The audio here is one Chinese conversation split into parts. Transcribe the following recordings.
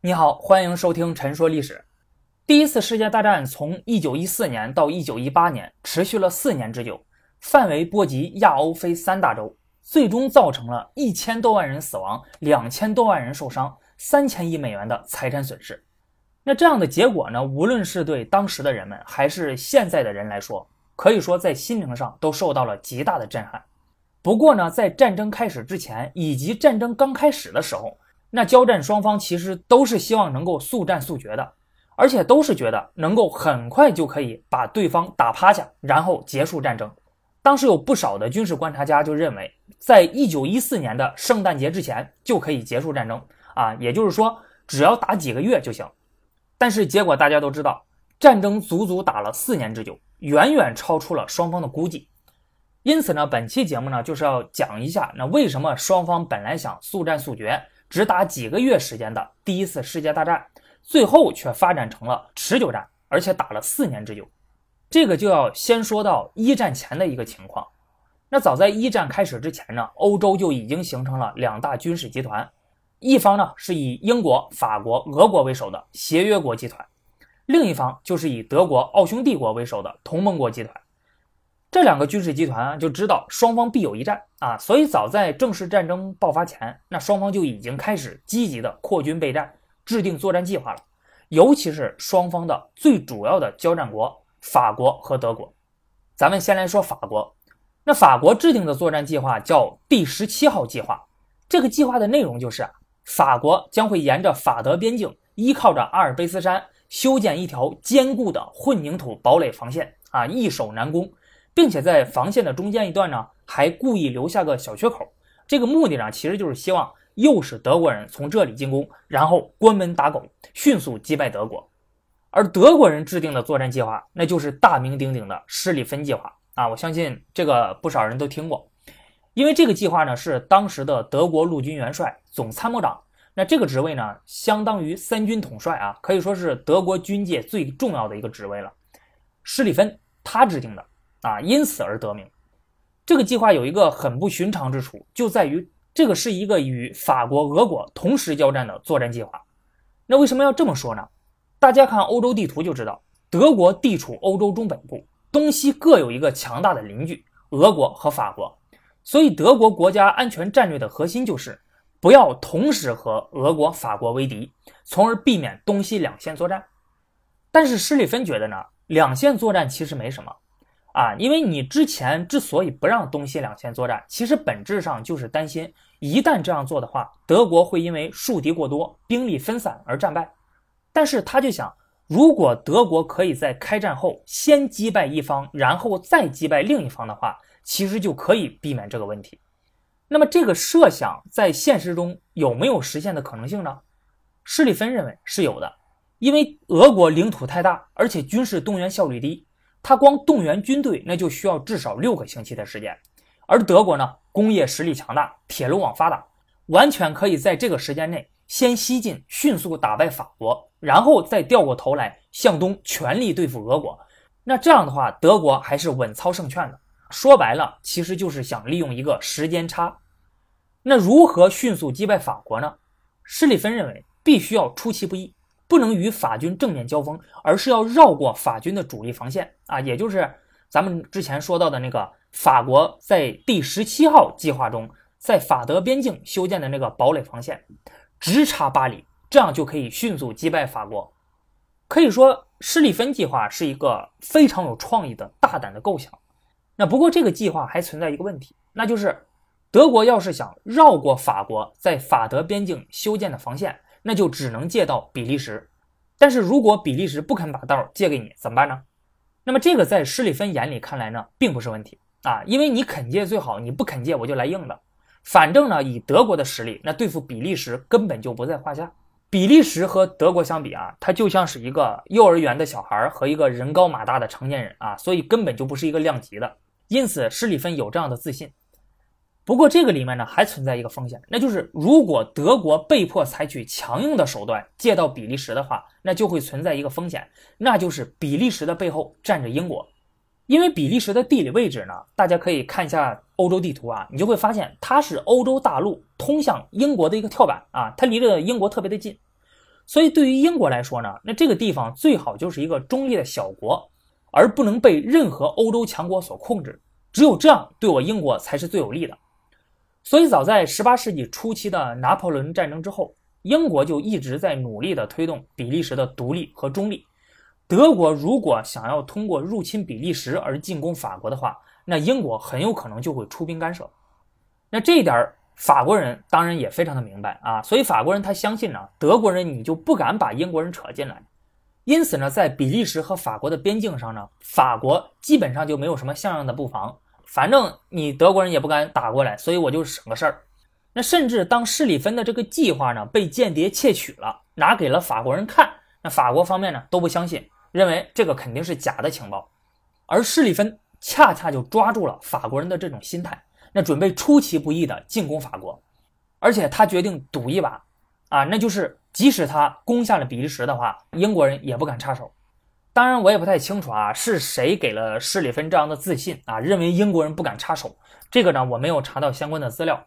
你好，欢迎收听《陈说历史》。第一次世界大战从1914年到1918年，持续了四年之久，范围波及亚欧非三大洲，最终造成了一千多万人死亡、两千多万人受伤、三千亿美元的财产损失。那这样的结果呢？无论是对当时的人们，还是现在的人来说，可以说在心灵上都受到了极大的震撼。不过呢，在战争开始之前，以及战争刚开始的时候，那交战双方其实都是希望能够速战速决的，而且都是觉得能够很快就可以把对方打趴下，然后结束战争。当时有不少的军事观察家就认为，在一九一四年的圣诞节之前就可以结束战争啊，也就是说，只要打几个月就行。但是结果大家都知道，战争足足打了四年之久，远远超出了双方的估计。因此呢，本期节目呢就是要讲一下，那为什么双方本来想速战速决，只打几个月时间的第一次世界大战，最后却发展成了持久战，而且打了四年之久。这个就要先说到一战前的一个情况。那早在一战开始之前呢，欧洲就已经形成了两大军事集团。一方呢是以英国、法国、俄国为首的协约国集团，另一方就是以德国、奥匈帝国为首的同盟国集团。这两个军事集团啊，就知道双方必有一战啊，所以早在正式战争爆发前，那双方就已经开始积极的扩军备战，制定作战计划了。尤其是双方的最主要的交战国法国和德国。咱们先来说法国，那法国制定的作战计划叫第十七号计划，这个计划的内容就是啊。法国将会沿着法德边境，依靠着阿尔卑斯山修建一条坚固的混凝土堡垒防线啊，易守难攻，并且在防线的中间一段呢，还故意留下个小缺口。这个目的呢，其实就是希望诱使德国人从这里进攻，然后关门打狗，迅速击败德国。而德国人制定的作战计划，那就是大名鼎鼎的施里芬计划啊，我相信这个不少人都听过。因为这个计划呢，是当时的德国陆军元帅、总参谋长，那这个职位呢，相当于三军统帅啊，可以说是德国军界最重要的一个职位了。施里芬他制定的啊，因此而得名。这个计划有一个很不寻常之处，就在于这个是一个与法国、俄国同时交战的作战计划。那为什么要这么说呢？大家看欧洲地图就知道，德国地处欧洲中北部，东西各有一个强大的邻居——俄国和法国。所以，德国国家安全战略的核心就是不要同时和俄国、法国为敌，从而避免东西两线作战。但是施里芬觉得呢，两线作战其实没什么啊，因为你之前之所以不让东西两线作战，其实本质上就是担心一旦这样做的话，德国会因为树敌过多、兵力分散而战败。但是他就想，如果德国可以在开战后先击败一方，然后再击败另一方的话。其实就可以避免这个问题。那么这个设想在现实中有没有实现的可能性呢？施里芬认为是有的，因为俄国领土太大，而且军事动员效率低，他光动员军队那就需要至少六个星期的时间。而德国呢，工业实力强大，铁路网发达，完全可以在这个时间内先西进，迅速打败法国，然后再掉过头来向东全力对付俄国。那这样的话，德国还是稳操胜券的。说白了，其实就是想利用一个时间差。那如何迅速击败法国呢？施里芬认为，必须要出其不意，不能与法军正面交锋，而是要绕过法军的主力防线啊，也就是咱们之前说到的那个法国在第十七号计划中，在法德边境修建的那个堡垒防线，直插巴黎，这样就可以迅速击败法国。可以说，施里芬计划是一个非常有创意的大胆的构想。那不过这个计划还存在一个问题，那就是德国要是想绕过法国在法德边境修建的防线，那就只能借道比利时。但是如果比利时不肯把道借给你，怎么办呢？那么这个在施里芬眼里看来呢，并不是问题啊，因为你肯借最好，你不肯借我就来硬的。反正呢，以德国的实力，那对付比利时根本就不在话下。比利时和德国相比啊，它就像是一个幼儿园的小孩和一个人高马大的成年人啊，所以根本就不是一个量级的。因此，施里芬有这样的自信。不过，这个里面呢还存在一个风险，那就是如果德国被迫采取强硬的手段借到比利时的话，那就会存在一个风险，那就是比利时的背后站着英国。因为比利时的地理位置呢，大家可以看一下欧洲地图啊，你就会发现它是欧洲大陆通向英国的一个跳板啊，它离着英国特别的近。所以对于英国来说呢，那这个地方最好就是一个中立的小国，而不能被任何欧洲强国所控制。只有这样，对我英国才是最有利的。所以早在18世纪初期的拿破仑战争之后，英国就一直在努力地推动比利时的独立和中立。德国如果想要通过入侵比利时而进攻法国的话，那英国很有可能就会出兵干涉。那这一点法国人当然也非常的明白啊，所以法国人他相信呢，德国人你就不敢把英国人扯进来。因此呢，在比利时和法国的边境上呢，法国基本上就没有什么像样的布防，反正你德国人也不敢打过来，所以我就省个事儿。那甚至当施里芬的这个计划呢被间谍窃取了，拿给了法国人看，那法国方面呢都不相信，认为这个肯定是假的情报。而施里芬恰恰就抓住了法国人的这种心态，那准备出其不意的进攻法国，而且他决定赌一把，啊，那就是即使他攻下了比利时的话，英国人也不敢插手。当然，我也不太清楚啊，是谁给了施里芬这样的自信啊，认为英国人不敢插手？这个呢，我没有查到相关的资料。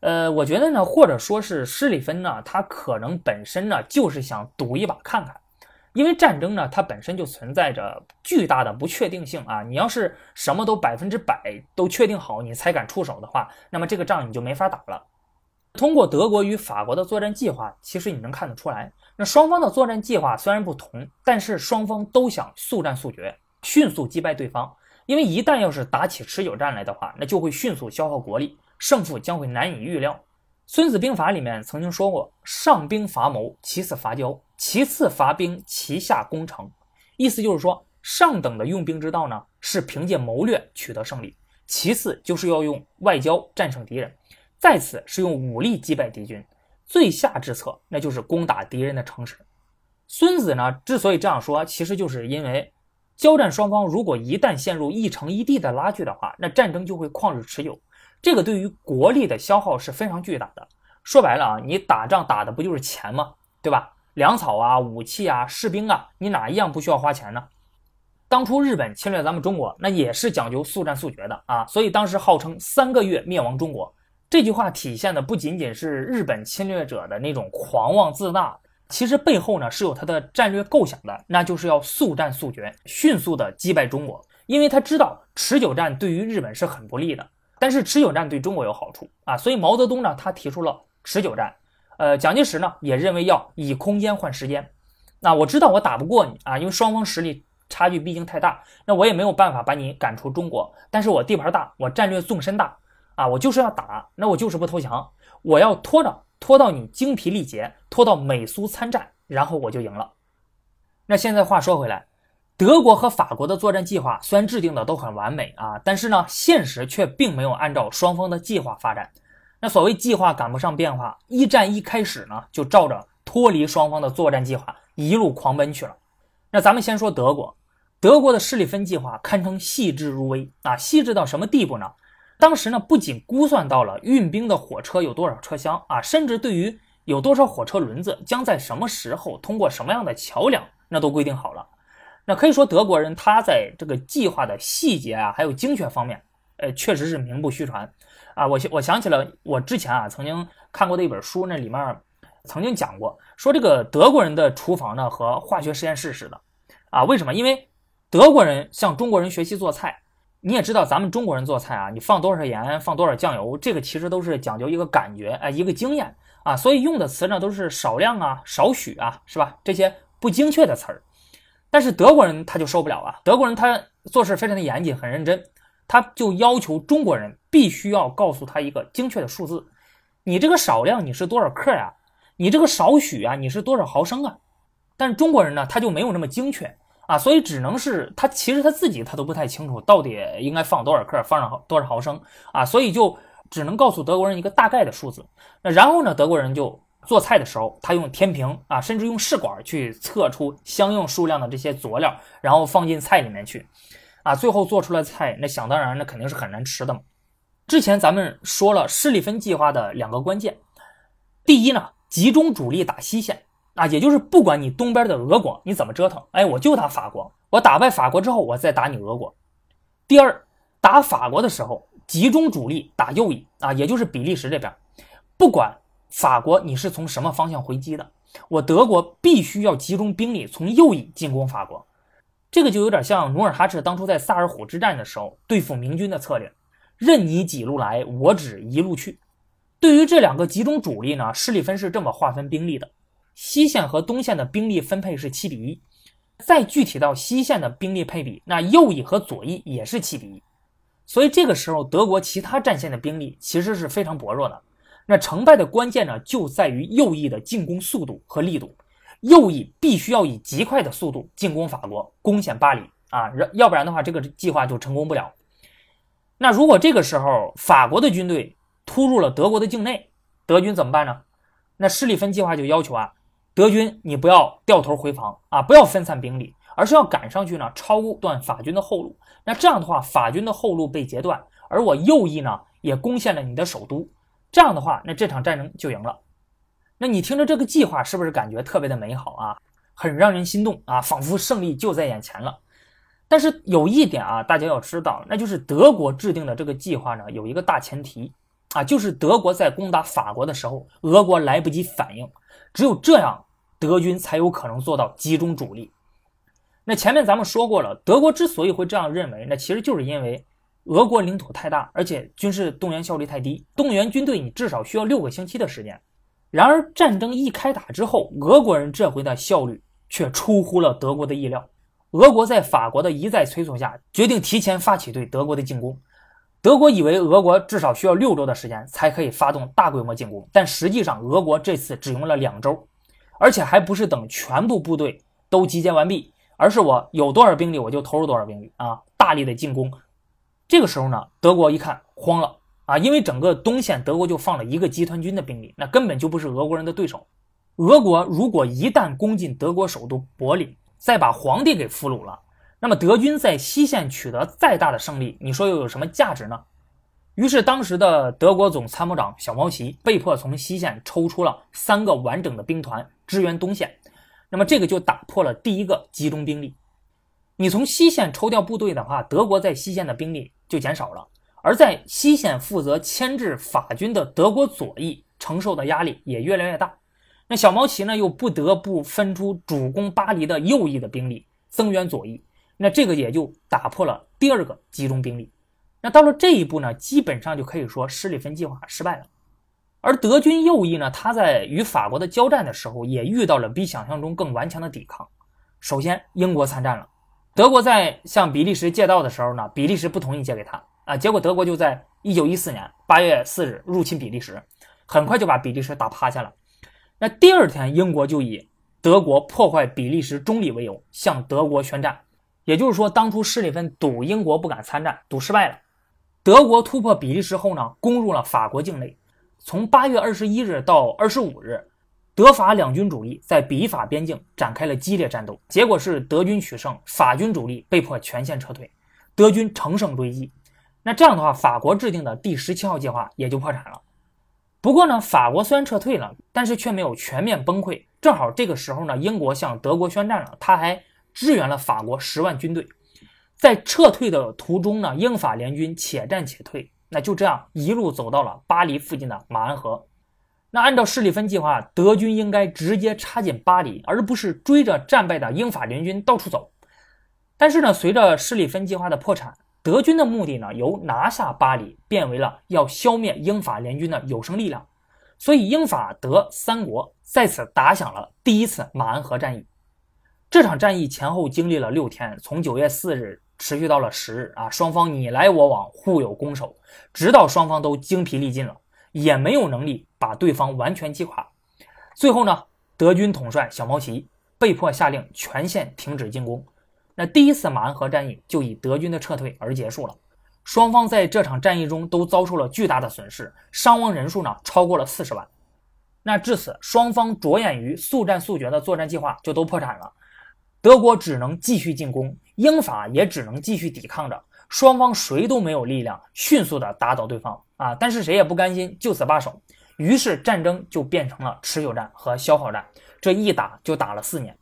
呃，我觉得呢，或者说是施里芬呢，他可能本身呢就是想赌一把看看，因为战争呢，它本身就存在着巨大的不确定性啊。你要是什么都百分之百都确定好，你才敢出手的话，那么这个仗你就没法打了。通过德国与法国的作战计划，其实你能看得出来，那双方的作战计划虽然不同，但是双方都想速战速决，迅速击败对方。因为一旦要是打起持久战来的话，那就会迅速消耗国力。胜负将会难以预料。《孙子兵法》里面曾经说过：“上兵伐谋，其次伐交，其次伐兵，其下攻城。”意思就是说，上等的用兵之道呢，是凭借谋略取得胜利；其次就是要用外交战胜敌人；再次是用武力击败敌军；最下之策，那就是攻打敌人的城池。孙子呢，之所以这样说，其实就是因为，交战双方如果一旦陷入一城一地的拉锯的话，那战争就会旷日持久。这个对于国力的消耗是非常巨大的。说白了啊，你打仗打的不就是钱吗？对吧？粮草啊、武器啊、士兵啊，你哪一样不需要花钱呢？当初日本侵略咱们中国，那也是讲究速战速决的啊。所以当时号称三个月灭亡中国，这句话体现的不仅仅是日本侵略者的那种狂妄自大，其实背后呢是有他的战略构想的，那就是要速战速决，迅速的击败中国，因为他知道持久战对于日本是很不利的。但是持久战对中国有好处啊，所以毛泽东呢，他提出了持久战。呃，蒋介石呢也认为要以空间换时间。那我知道我打不过你啊，因为双方实力差距毕竟太大，那我也没有办法把你赶出中国。但是我地盘大，我战略纵深大啊，我就是要打，那我就是不投降，我要拖着拖到你精疲力竭，拖到美苏参战，然后我就赢了。那现在话说回来。德国和法国的作战计划虽然制定的都很完美啊，但是呢，现实却并没有按照双方的计划发展。那所谓计划赶不上变化，一战一开始呢，就照着脱离双方的作战计划一路狂奔去了。那咱们先说德国，德国的施里芬计划堪称细致入微啊，细致到什么地步呢？当时呢，不仅估算到了运兵的火车有多少车厢啊，甚至对于有多少火车轮子将在什么时候通过什么样的桥梁，那都规定好了。那可以说，德国人他在这个计划的细节啊，还有精确方面，呃，确实是名不虚传啊。我我想起了我之前啊曾经看过的一本书，那里面曾经讲过，说这个德国人的厨房呢和化学实验室似的啊。为什么？因为德国人向中国人学习做菜，你也知道咱们中国人做菜啊，你放多少盐，放多少酱油，这个其实都是讲究一个感觉，哎，一个经验啊，所以用的词呢都是少量啊、少许啊，是吧？这些不精确的词儿。但是德国人他就受不了啊！德国人他做事非常的严谨，很认真，他就要求中国人必须要告诉他一个精确的数字。你这个少量你是多少克呀？你这个少许啊你是多少毫升啊？但是中国人呢他就没有那么精确啊，所以只能是他其实他自己他都不太清楚到底应该放多少克，放上多少毫升啊，所以就只能告诉德国人一个大概的数字。那然后呢，德国人就。做菜的时候，他用天平啊，甚至用试管去测出相应数量的这些佐料，然后放进菜里面去，啊，最后做出来菜，那想当然，那肯定是很难吃的嘛。之前咱们说了施里芬计划的两个关键，第一呢，集中主力打西线啊，也就是不管你东边的俄国你怎么折腾，哎，我就打法国，我打败法国之后，我再打你俄国。第二，打法国的时候，集中主力打右翼啊，也就是比利时这边，不管。法国，你是从什么方向回击的？我德国必须要集中兵力从右翼进攻法国。这个就有点像努尔哈赤当初在萨尔浒之战的时候对付明军的策略，任你几路来，我只一路去。对于这两个集中主力呢，施里芬是这么划分兵力的：西线和东线的兵力分配是七比一。再具体到西线的兵力配比，那右翼和左翼也是七比一。所以这个时候，德国其他战线的兵力其实是非常薄弱的。那成败的关键呢，就在于右翼的进攻速度和力度。右翼必须要以极快的速度进攻法国，攻陷巴黎啊，要不然的话，这个计划就成功不了。那如果这个时候法国的军队突入了德国的境内，德军怎么办呢？那施里芬计划就要求啊，德军你不要掉头回防啊，不要分散兵力，而是要赶上去呢，抄断法军的后路。那这样的话，法军的后路被截断，而我右翼呢也攻陷了你的首都。这样的话，那这场战争就赢了。那你听着这个计划，是不是感觉特别的美好啊？很让人心动啊，仿佛胜利就在眼前了。但是有一点啊，大家要知道，那就是德国制定的这个计划呢，有一个大前提啊，就是德国在攻打法国的时候，俄国来不及反应，只有这样，德军才有可能做到集中主力。那前面咱们说过了，德国之所以会这样认为，那其实就是因为。俄国领土太大，而且军事动员效率太低，动员军队你至少需要六个星期的时间。然而战争一开打之后，俄国人这回的效率却出乎了德国的意料。俄国在法国的一再催促下，决定提前发起对德国的进攻。德国以为俄国至少需要六周的时间才可以发动大规模进攻，但实际上俄国这次只用了两周，而且还不是等全部部队都集结完毕，而是我有多少兵力我就投入多少兵力啊，大力的进攻。这个时候呢，德国一看慌了啊，因为整个东线德国就放了一个集团军的兵力，那根本就不是俄国人的对手。俄国如果一旦攻进德国首都柏林，再把皇帝给俘虏了，那么德军在西线取得再大的胜利，你说又有什么价值呢？于是当时的德国总参谋长小毛奇被迫从西线抽出了三个完整的兵团支援东线，那么这个就打破了第一个集中兵力。你从西线抽调部队的话，德国在西线的兵力就减少了，而在西线负责牵制法军的德国左翼承受的压力也越来越大。那小毛奇呢，又不得不分出主攻巴黎的右翼的兵力增援左翼，那这个也就打破了第二个集中兵力。那到了这一步呢，基本上就可以说施里芬计划失败了。而德军右翼呢，他在与法国的交战的时候，也遇到了比想象中更顽强的抵抗。首先，英国参战了。德国在向比利时借道的时候呢，比利时不同意借给他啊，结果德国就在一九一四年八月四日入侵比利时，很快就把比利时打趴下了。那第二天，英国就以德国破坏比利时中立为由向德国宣战，也就是说，当初施里芬赌英国不敢参战，赌失败了。德国突破比利时后呢，攻入了法国境内，从八月二十一日到二十五日。德法两军主力在比法边境展开了激烈战斗，结果是德军取胜，法军主力被迫全线撤退，德军乘胜追击。那这样的话，法国制定的第十七号计划也就破产了。不过呢，法国虽然撤退了，但是却没有全面崩溃。正好这个时候呢，英国向德国宣战了，他还支援了法国十万军队。在撤退的途中呢，英法联军且战且退，那就这样一路走到了巴黎附近的马恩河。那按照施里芬计划，德军应该直接插进巴黎，而不是追着战败的英法联军到处走。但是呢，随着施里芬计划的破产，德军的目的呢由拿下巴黎变为了要消灭英法联军的有生力量。所以，英法德三国在此打响了第一次马恩河战役。这场战役前后经历了六天，从九月四日持续到了十日啊，双方你来我往，互有攻守，直到双方都精疲力尽了。也没有能力把对方完全击垮。最后呢，德军统帅小毛奇被迫下令全线停止进攻。那第一次马恩河战役就以德军的撤退而结束了。双方在这场战役中都遭受了巨大的损失，伤亡人数呢超过了四十万。那至此，双方着眼于速战速决的作战计划就都破产了。德国只能继续进攻，英法也只能继续抵抗着。双方谁都没有力量迅速的打倒对方啊！但是谁也不甘心就此罢手，于是战争就变成了持久战和消耗战，这一打就打了四年。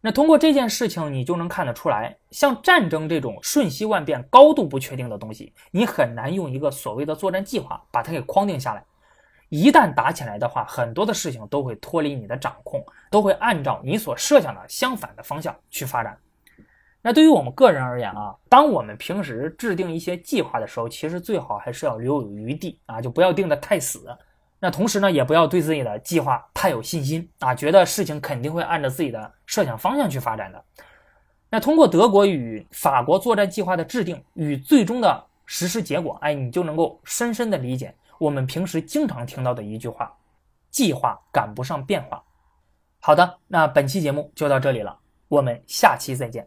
那通过这件事情，你就能看得出来，像战争这种瞬息万变、高度不确定的东西，你很难用一个所谓的作战计划把它给框定下来。一旦打起来的话，很多的事情都会脱离你的掌控，都会按照你所设想的相反的方向去发展。那对于我们个人而言啊，当我们平时制定一些计划的时候，其实最好还是要留有余地啊，就不要定得太死。那同时呢，也不要对自己的计划太有信心啊，觉得事情肯定会按照自己的设想方向去发展的。那通过德国与法国作战计划的制定与最终的实施结果，哎，你就能够深深的理解我们平时经常听到的一句话：计划赶不上变化。好的，那本期节目就到这里了，我们下期再见。